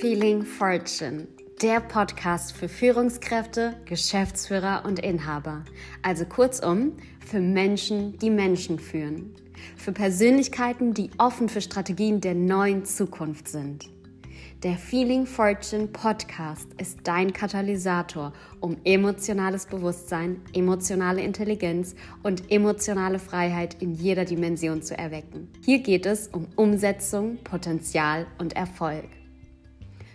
Feeling Fortune, der Podcast für Führungskräfte, Geschäftsführer und Inhaber. Also kurzum, für Menschen, die Menschen führen. Für Persönlichkeiten, die offen für Strategien der neuen Zukunft sind. Der Feeling Fortune Podcast ist dein Katalysator, um emotionales Bewusstsein, emotionale Intelligenz und emotionale Freiheit in jeder Dimension zu erwecken. Hier geht es um Umsetzung, Potenzial und Erfolg.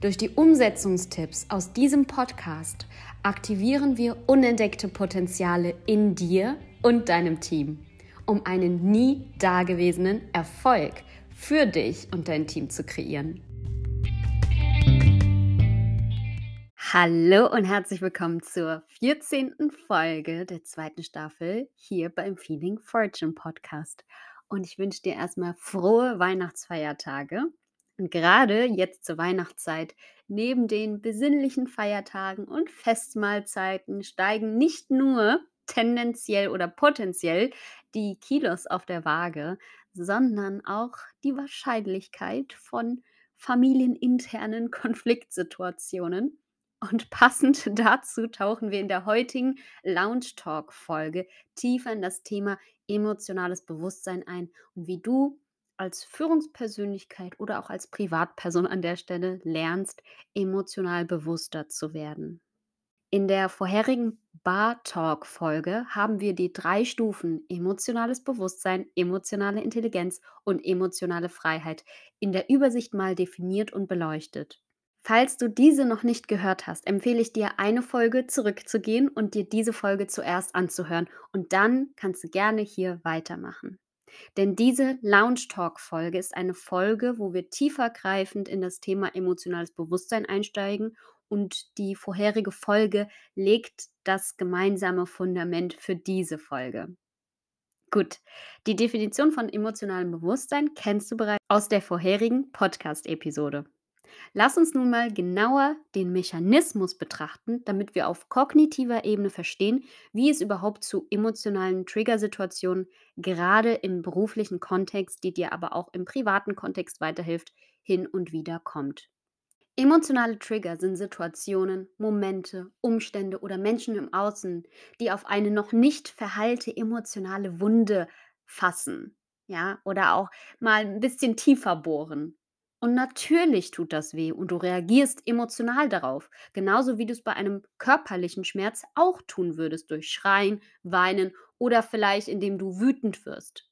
Durch die Umsetzungstipps aus diesem Podcast aktivieren wir unentdeckte Potenziale in dir und deinem Team, um einen nie dagewesenen Erfolg für dich und dein Team zu kreieren. Hallo und herzlich willkommen zur 14. Folge der zweiten Staffel hier beim Feeling Fortune Podcast. Und ich wünsche dir erstmal frohe Weihnachtsfeiertage. Und gerade jetzt zur Weihnachtszeit, neben den besinnlichen Feiertagen und Festmahlzeiten, steigen nicht nur tendenziell oder potenziell die Kilos auf der Waage, sondern auch die Wahrscheinlichkeit von familieninternen Konfliktsituationen. Und passend dazu tauchen wir in der heutigen Lounge Talk Folge tiefer in das Thema emotionales Bewusstsein ein. Und wie du als Führungspersönlichkeit oder auch als Privatperson an der Stelle lernst, emotional bewusster zu werden. In der vorherigen Bar Talk Folge haben wir die drei Stufen emotionales Bewusstsein, emotionale Intelligenz und emotionale Freiheit in der Übersicht mal definiert und beleuchtet. Falls du diese noch nicht gehört hast, empfehle ich dir, eine Folge zurückzugehen und dir diese Folge zuerst anzuhören und dann kannst du gerne hier weitermachen. Denn diese Lounge Talk Folge ist eine Folge, wo wir tiefergreifend in das Thema emotionales Bewusstsein einsteigen und die vorherige Folge legt das gemeinsame Fundament für diese Folge. Gut, die Definition von emotionalem Bewusstsein kennst du bereits aus der vorherigen Podcast-Episode. Lass uns nun mal genauer den Mechanismus betrachten, damit wir auf kognitiver Ebene verstehen, wie es überhaupt zu emotionalen Triggersituationen gerade im beruflichen Kontext, die dir aber auch im privaten Kontext weiterhilft, hin und wieder kommt. Emotionale Trigger sind Situationen, Momente, Umstände oder Menschen im Außen, die auf eine noch nicht verheilte emotionale Wunde fassen, ja, oder auch mal ein bisschen tiefer bohren. Und natürlich tut das weh und du reagierst emotional darauf, genauso wie du es bei einem körperlichen Schmerz auch tun würdest durch Schreien, Weinen oder vielleicht indem du wütend wirst.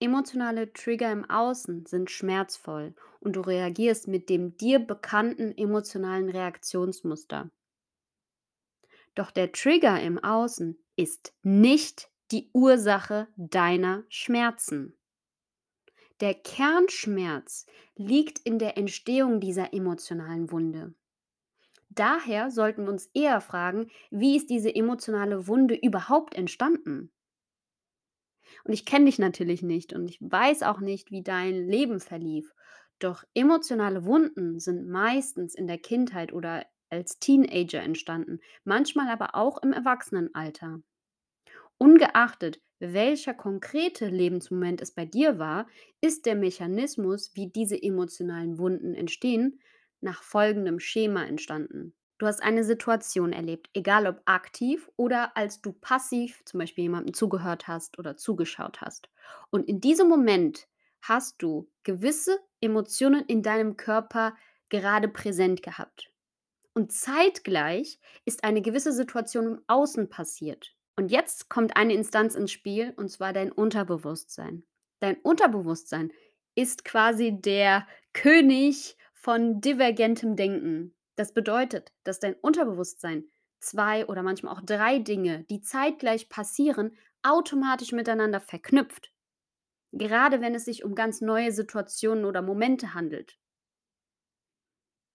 Emotionale Trigger im Außen sind schmerzvoll und du reagierst mit dem dir bekannten emotionalen Reaktionsmuster. Doch der Trigger im Außen ist nicht die Ursache deiner Schmerzen. Der Kernschmerz liegt in der Entstehung dieser emotionalen Wunde. Daher sollten wir uns eher fragen, wie ist diese emotionale Wunde überhaupt entstanden? Und ich kenne dich natürlich nicht und ich weiß auch nicht, wie dein Leben verlief. Doch emotionale Wunden sind meistens in der Kindheit oder als Teenager entstanden, manchmal aber auch im Erwachsenenalter. Ungeachtet, welcher konkrete Lebensmoment es bei dir war, ist der Mechanismus, wie diese emotionalen Wunden entstehen, nach folgendem Schema entstanden. Du hast eine Situation erlebt, egal ob aktiv oder als du passiv zum Beispiel jemandem zugehört hast oder zugeschaut hast. Und in diesem Moment hast du gewisse Emotionen in deinem Körper gerade präsent gehabt. Und zeitgleich ist eine gewisse Situation im Außen passiert. Und jetzt kommt eine Instanz ins Spiel, und zwar dein Unterbewusstsein. Dein Unterbewusstsein ist quasi der König von divergentem Denken. Das bedeutet, dass dein Unterbewusstsein zwei oder manchmal auch drei Dinge, die zeitgleich passieren, automatisch miteinander verknüpft. Gerade wenn es sich um ganz neue Situationen oder Momente handelt.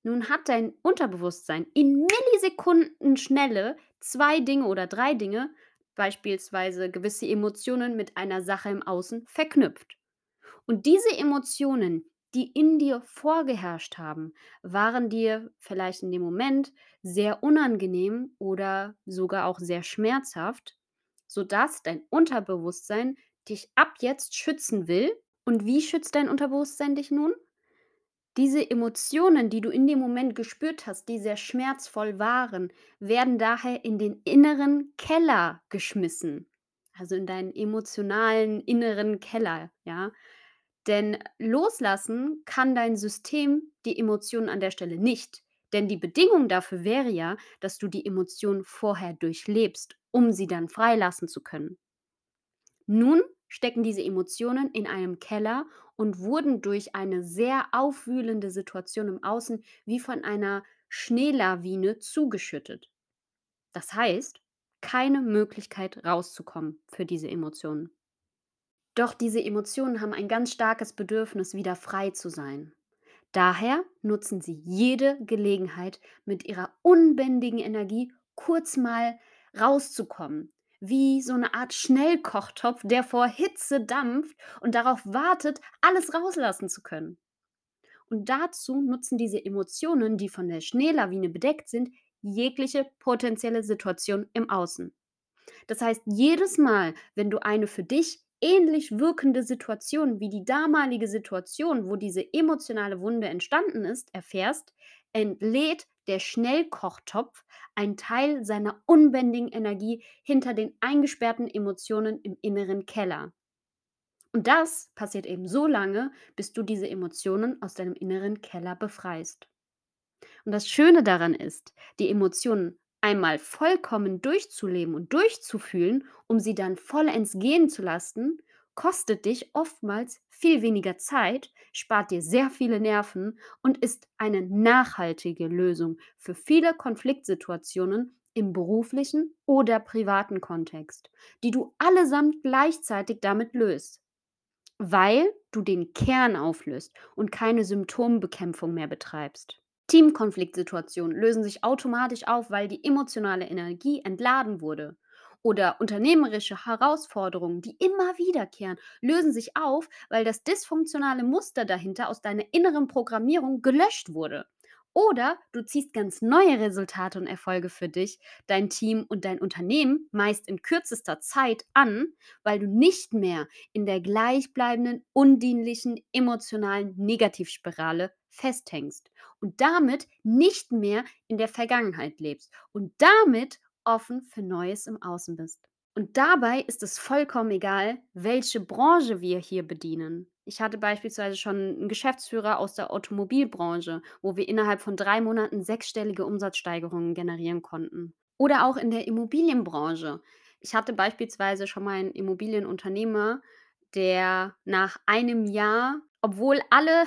Nun hat dein Unterbewusstsein in Millisekunden Schnelle zwei Dinge oder drei Dinge beispielsweise gewisse Emotionen mit einer Sache im Außen verknüpft. Und diese Emotionen, die in dir vorgeherrscht haben, waren dir vielleicht in dem Moment sehr unangenehm oder sogar auch sehr schmerzhaft, sodass dein Unterbewusstsein dich ab jetzt schützen will. Und wie schützt dein Unterbewusstsein dich nun? Diese Emotionen, die du in dem Moment gespürt hast, die sehr schmerzvoll waren, werden daher in den inneren Keller geschmissen. Also in deinen emotionalen inneren Keller, ja? Denn loslassen kann dein System die Emotionen an der Stelle nicht. Denn die Bedingung dafür wäre ja, dass du die Emotion vorher durchlebst, um sie dann freilassen zu können. Nun stecken diese Emotionen in einem Keller und wurden durch eine sehr aufwühlende Situation im Außen wie von einer Schneelawine zugeschüttet. Das heißt, keine Möglichkeit rauszukommen für diese Emotionen. Doch diese Emotionen haben ein ganz starkes Bedürfnis, wieder frei zu sein. Daher nutzen sie jede Gelegenheit, mit ihrer unbändigen Energie kurz mal rauszukommen, wie so eine Art Schnellkochtopf, der vor Hitze dampft und darauf wartet, alles rauslassen zu können. Und dazu nutzen diese Emotionen, die von der Schneelawine bedeckt sind, jegliche potenzielle Situation im Außen. Das heißt, jedes Mal, wenn du eine für dich ähnlich wirkende Situation wie die damalige Situation, wo diese emotionale Wunde entstanden ist, erfährst, entlädt der Schnellkochtopf einen Teil seiner unbändigen Energie hinter den eingesperrten Emotionen im inneren Keller. Und das passiert eben so lange, bis du diese Emotionen aus deinem inneren Keller befreist. Und das Schöne daran ist, die Emotionen einmal vollkommen durchzuleben und durchzufühlen, um sie dann vollends gehen zu lassen, kostet dich oftmals viel weniger Zeit, spart dir sehr viele Nerven und ist eine nachhaltige Lösung für viele Konfliktsituationen im beruflichen oder privaten Kontext, die du allesamt gleichzeitig damit löst, weil du den Kern auflöst und keine Symptombekämpfung mehr betreibst. Teamkonfliktsituationen lösen sich automatisch auf, weil die emotionale Energie entladen wurde. Oder unternehmerische Herausforderungen, die immer wiederkehren, lösen sich auf, weil das dysfunktionale Muster dahinter aus deiner inneren Programmierung gelöscht wurde. Oder du ziehst ganz neue Resultate und Erfolge für dich, dein Team und dein Unternehmen meist in kürzester Zeit an, weil du nicht mehr in der gleichbleibenden, undienlichen, emotionalen Negativspirale festhängst und damit nicht mehr in der Vergangenheit lebst und damit offen für Neues im Außen bist. Und dabei ist es vollkommen egal, welche Branche wir hier bedienen. Ich hatte beispielsweise schon einen Geschäftsführer aus der Automobilbranche, wo wir innerhalb von drei Monaten sechsstellige Umsatzsteigerungen generieren konnten. Oder auch in der Immobilienbranche. Ich hatte beispielsweise schon mal einen Immobilienunternehmer, der nach einem Jahr, obwohl alle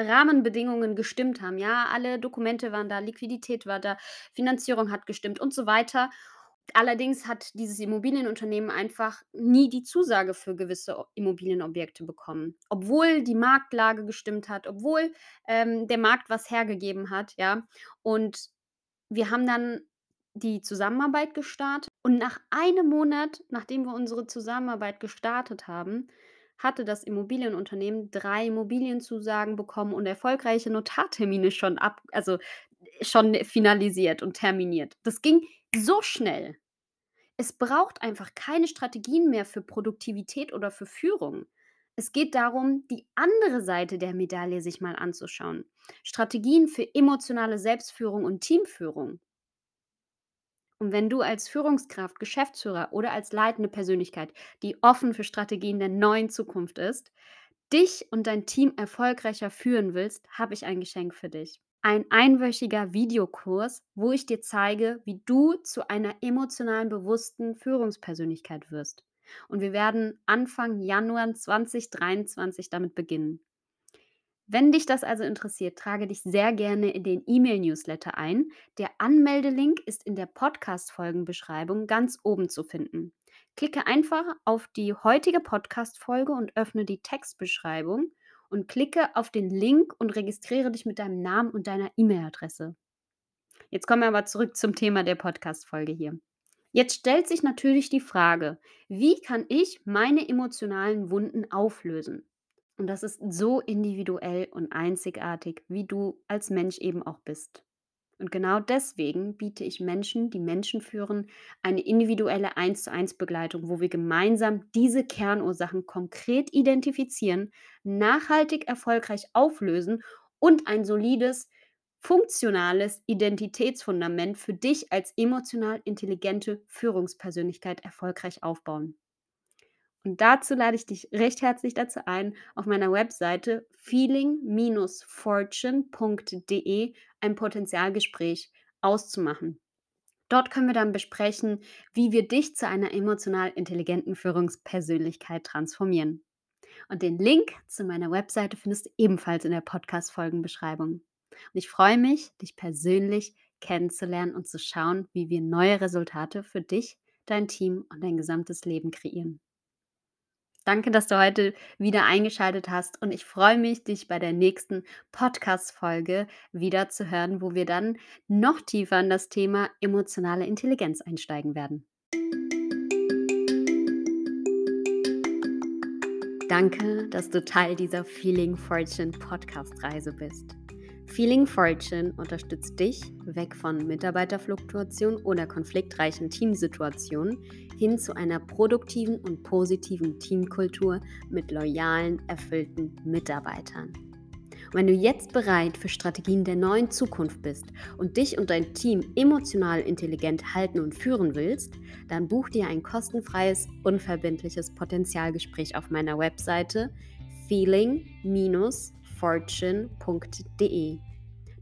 Rahmenbedingungen gestimmt haben. Ja, alle Dokumente waren da, Liquidität war da, Finanzierung hat gestimmt und so weiter. Allerdings hat dieses Immobilienunternehmen einfach nie die Zusage für gewisse Immobilienobjekte bekommen. Obwohl die Marktlage gestimmt hat, obwohl ähm, der Markt was hergegeben hat, ja. Und wir haben dann die Zusammenarbeit gestartet und nach einem Monat, nachdem wir unsere Zusammenarbeit gestartet haben, hatte das Immobilienunternehmen drei Immobilienzusagen bekommen und erfolgreiche Notartermine schon ab also, schon finalisiert und terminiert. Das ging so schnell. Es braucht einfach keine Strategien mehr für Produktivität oder für Führung. Es geht darum, die andere Seite der Medaille sich mal anzuschauen. Strategien für emotionale Selbstführung und Teamführung. Und wenn du als Führungskraft, Geschäftsführer oder als leitende Persönlichkeit, die offen für Strategien der neuen Zukunft ist, dich und dein Team erfolgreicher führen willst, habe ich ein Geschenk für dich. Ein einwöchiger Videokurs, wo ich dir zeige, wie du zu einer emotionalen, bewussten Führungspersönlichkeit wirst. Und wir werden Anfang Januar 2023 damit beginnen. Wenn dich das also interessiert, trage dich sehr gerne in den E-Mail-Newsletter ein. Der Anmeldelink ist in der Podcast-Folgenbeschreibung ganz oben zu finden. Klicke einfach auf die heutige Podcast-Folge und öffne die Textbeschreibung und klicke auf den Link und registriere dich mit deinem Namen und deiner E-Mail-Adresse. Jetzt kommen wir aber zurück zum Thema der Podcast-Folge hier. Jetzt stellt sich natürlich die Frage, wie kann ich meine emotionalen Wunden auflösen? Und das ist so individuell und einzigartig, wie du als Mensch eben auch bist. Und genau deswegen biete ich Menschen, die Menschen führen, eine individuelle 1 zu 1 Begleitung, wo wir gemeinsam diese Kernursachen konkret identifizieren, nachhaltig erfolgreich auflösen und ein solides, funktionales Identitätsfundament für dich als emotional intelligente Führungspersönlichkeit erfolgreich aufbauen. Und dazu lade ich dich recht herzlich dazu ein, auf meiner Webseite feeling-fortune.de ein Potenzialgespräch auszumachen. Dort können wir dann besprechen, wie wir dich zu einer emotional intelligenten Führungspersönlichkeit transformieren. Und den Link zu meiner Webseite findest du ebenfalls in der Podcast-Folgenbeschreibung. Und ich freue mich, dich persönlich kennenzulernen und zu schauen, wie wir neue Resultate für dich, dein Team und dein gesamtes Leben kreieren. Danke, dass du heute wieder eingeschaltet hast und ich freue mich, dich bei der nächsten Podcast-Folge wieder zu hören, wo wir dann noch tiefer in das Thema emotionale Intelligenz einsteigen werden. Danke, dass du Teil dieser Feeling Fortune Podcast-Reise bist. Feeling Fortune unterstützt dich weg von Mitarbeiterfluktuation oder konfliktreichen Teamsituationen hin zu einer produktiven und positiven Teamkultur mit loyalen, erfüllten Mitarbeitern. Wenn du jetzt bereit für Strategien der neuen Zukunft bist und dich und dein Team emotional intelligent halten und führen willst, dann buch dir ein kostenfreies, unverbindliches Potenzialgespräch auf meiner Webseite feeling-fortune.de.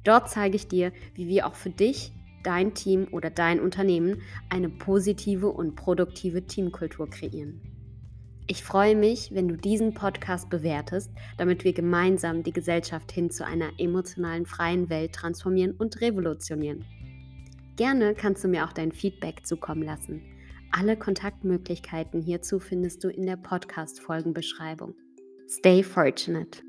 Dort zeige ich dir, wie wir auch für dich, dein Team oder dein Unternehmen eine positive und produktive Teamkultur kreieren. Ich freue mich, wenn du diesen Podcast bewertest, damit wir gemeinsam die Gesellschaft hin zu einer emotionalen freien Welt transformieren und revolutionieren. Gerne kannst du mir auch dein Feedback zukommen lassen. Alle Kontaktmöglichkeiten hierzu findest du in der Podcast-Folgenbeschreibung. Stay fortunate!